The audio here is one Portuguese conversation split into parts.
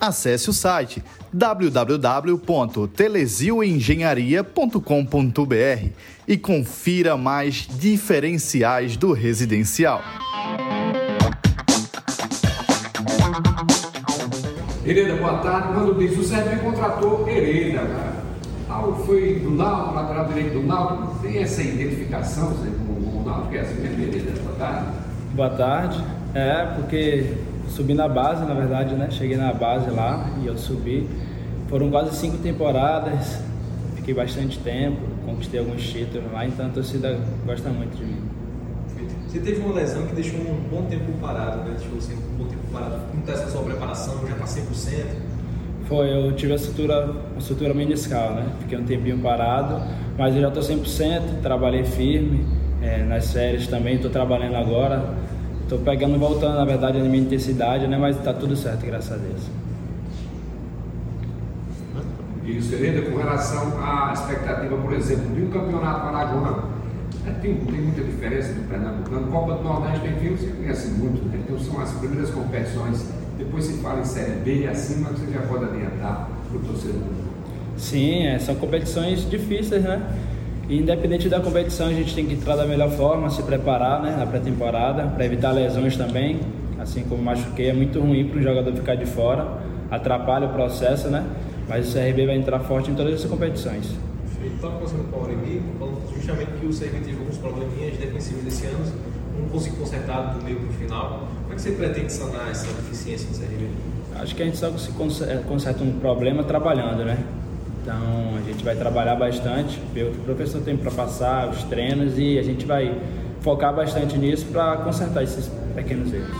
Acesse o site www.telesioengenharia.com.br e confira mais diferenciais do residencial. Hereda, boa tarde. Quando diz o Sérgio contratou Hereda, cara. Ah, foi do Náutico, lateral direito do Náutico. Tem essa identificação com o Náutico, é assim mesmo, Hereda? Boa tarde. Boa tarde. É, porque subi na base, na verdade, né? Cheguei na base lá e eu subi. Foram quase cinco temporadas, fiquei bastante tempo, conquistei alguns títulos lá, então a torcida gosta muito de mim. Você teve uma lesão que deixou um bom tempo parado, né? Deixou você um bom tempo parado. Como está essa sua preparação? Já está 100%? Foi, eu tive a sutura, a sutura meniscal, né? Fiquei um tempinho parado, mas eu já estou 100%, trabalhei firme, é, nas séries também, estou trabalhando agora. Estou pegando, voltando, na verdade, na minha intensidade, né? Mas está tudo certo, graças a Deus. Isso, Hereda, com relação à expectativa, por exemplo, de um campeonato paraguano é, tem, tem muita diferença do Pernambucano. Copa do Nordeste tem filmes que conhecem muito, né? então são as primeiras competições. Depois se fala em Série B e acima, você já pode adiantar para o torcedor. Sim, é, são competições difíceis, né? E independente da competição, a gente tem que entrar da melhor forma, se preparar né, na pré-temporada, para evitar lesões também. Assim como machuquei, é muito ruim para um jogador ficar de fora, atrapalha o processo, né? Mas o CRB vai entrar forte em todas essas competições. Estava conversando com o Aureli, falando justamente que o CRB teve alguns probleminhas defensivos esse ano, não conseguiu consertar do meio para o final. Como é que você pretende sanar essa deficiência do CRB? Acho que a gente só se conserta um problema trabalhando, né? Então a gente vai trabalhar bastante, ver o que o professor tem para passar, os treinos e a gente vai focar bastante nisso para consertar esses pequenos erros.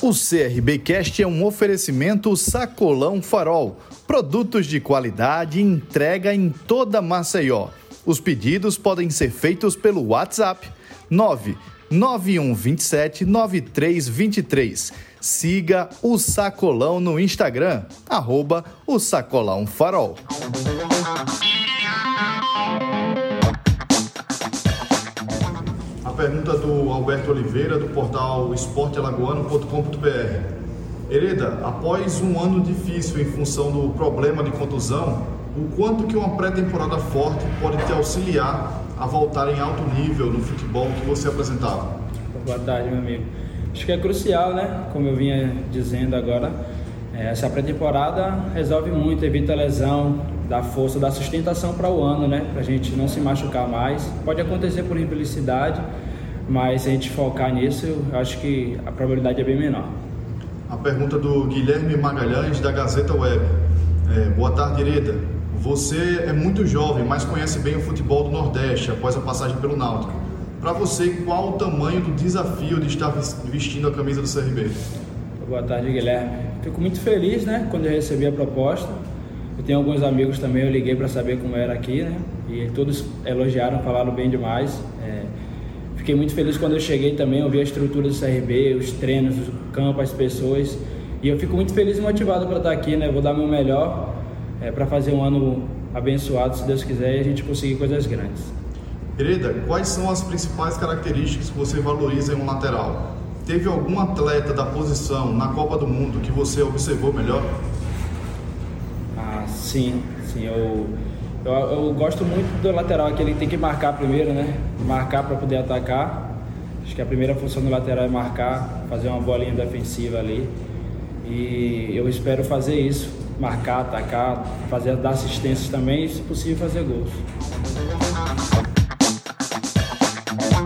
O CRBcast é um oferecimento Sacolão Farol. Produtos de qualidade entrega em toda Maceió. Os pedidos podem ser feitos pelo WhatsApp 99127 9323. Siga o Sacolão no Instagram, arroba o Sacolão Farol. pergunta do Alberto Oliveira, do portal esportealagoano.com.br. Hereda, após um ano difícil em função do problema de contusão, o quanto que uma pré-temporada forte pode te auxiliar a voltar em alto nível no futebol que você apresentava? Boa tarde, meu amigo. Acho que é crucial, né? Como eu vinha dizendo agora, é, essa pré-temporada resolve muito, evita lesão, dá força, dá sustentação para o ano, né? Para a gente não se machucar mais. Pode acontecer por infelicidade, mas se a gente focar nisso, eu acho que a probabilidade é bem menor. A pergunta do Guilherme Magalhães, da Gazeta Web. É, boa tarde, Hereda. Você é muito jovem, mas conhece bem o futebol do Nordeste após a passagem pelo Náutico. Para você, qual o tamanho do desafio de estar vestindo a camisa do CRB? Boa tarde, Guilherme. Fico muito feliz, né, quando eu recebi a proposta. Eu tenho alguns amigos também, eu liguei para saber como era aqui, né? E todos elogiaram, falaram bem demais. É, Fiquei muito feliz quando eu cheguei também, eu vi a estrutura do CRB, os treinos, o campo, as pessoas. E eu fico muito feliz e motivado para estar aqui, né? Vou dar meu melhor é, para fazer um ano abençoado, se Deus quiser, e a gente conseguir coisas grandes. Querida, quais são as principais características que você valoriza em um lateral? Teve algum atleta da posição na Copa do Mundo que você observou melhor? Ah, sim, sim. Eu eu, eu, gosto muito do lateral, que tem que marcar primeiro, né? Marcar para poder atacar. Acho que a primeira função do lateral é marcar, fazer uma bolinha defensiva ali. E eu espero fazer isso, marcar, atacar, fazer dar assistências também e, se possível, fazer gols.